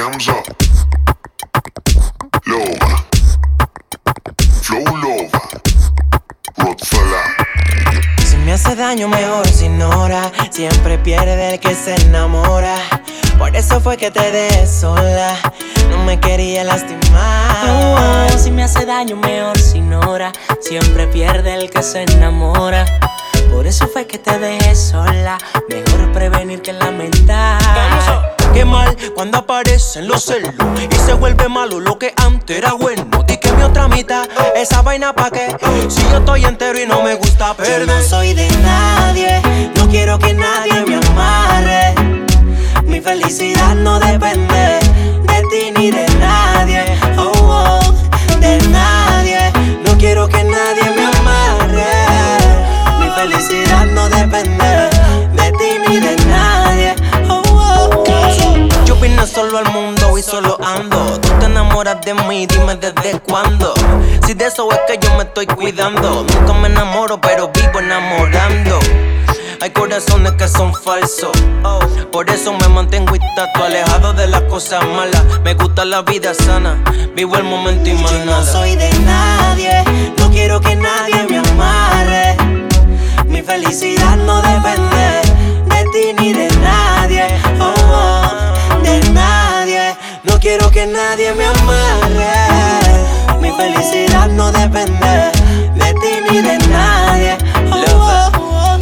Cams up. Lova. Flow. Si me hace daño, mejor sin hora. Siempre pierde el que se enamora. Por eso fue que te dejé sola. No me quería lastimar. Oh, oh, si me hace daño, mejor sin hora. Siempre pierde el que se enamora. Por eso fue que te dejé sola. Mejor prevenir que lamentar. Cuando aparecen los celos y se vuelve malo lo que antes era bueno. Di que mi otra mitad, esa vaina pa' qué. Si yo estoy entero y no me gusta Yo perder. no soy de nadie, no quiero que nadie me amarre. Mi felicidad no depende solo al mundo y solo ando. Tú te enamoras de mí, dime desde cuándo. Si de eso es que yo me estoy cuidando. Nunca me enamoro, pero vivo enamorando. Hay corazones que son falsos. Por eso me mantengo intacto, alejado de las cosas malas. Me gusta la vida sana, vivo el momento y más Yo no soy de nadie, no quiero que nadie me amarre. Mi felicidad no depende de ti ni de nadie, quiero que nadie me amarre. Mi felicidad no depende de ti ni de nadie. oh, oh.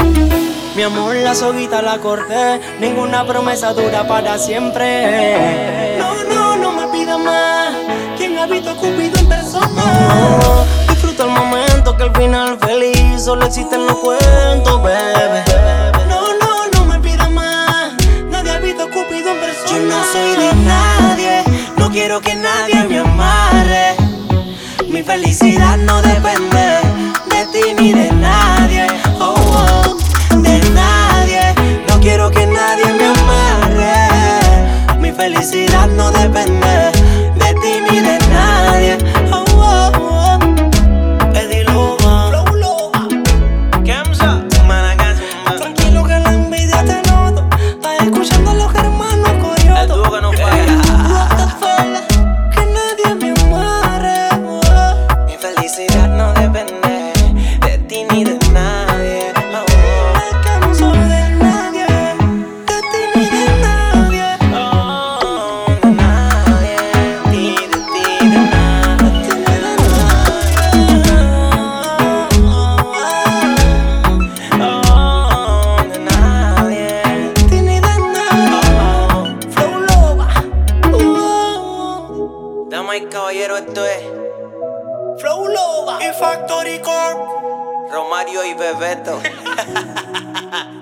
Mi amor, la soguita la corté. Ninguna promesa dura para siempre. No, no, no me pida más. ¿Quién ha visto a Cupido en persona? No, disfruta el momento que al final feliz solo existen los cuentos, bebé. Que nadie me amarre. Mi felicidad no depende Damas y caballeros, esto es Flow Loba. Y Factory Corp. Romario y Bebeto.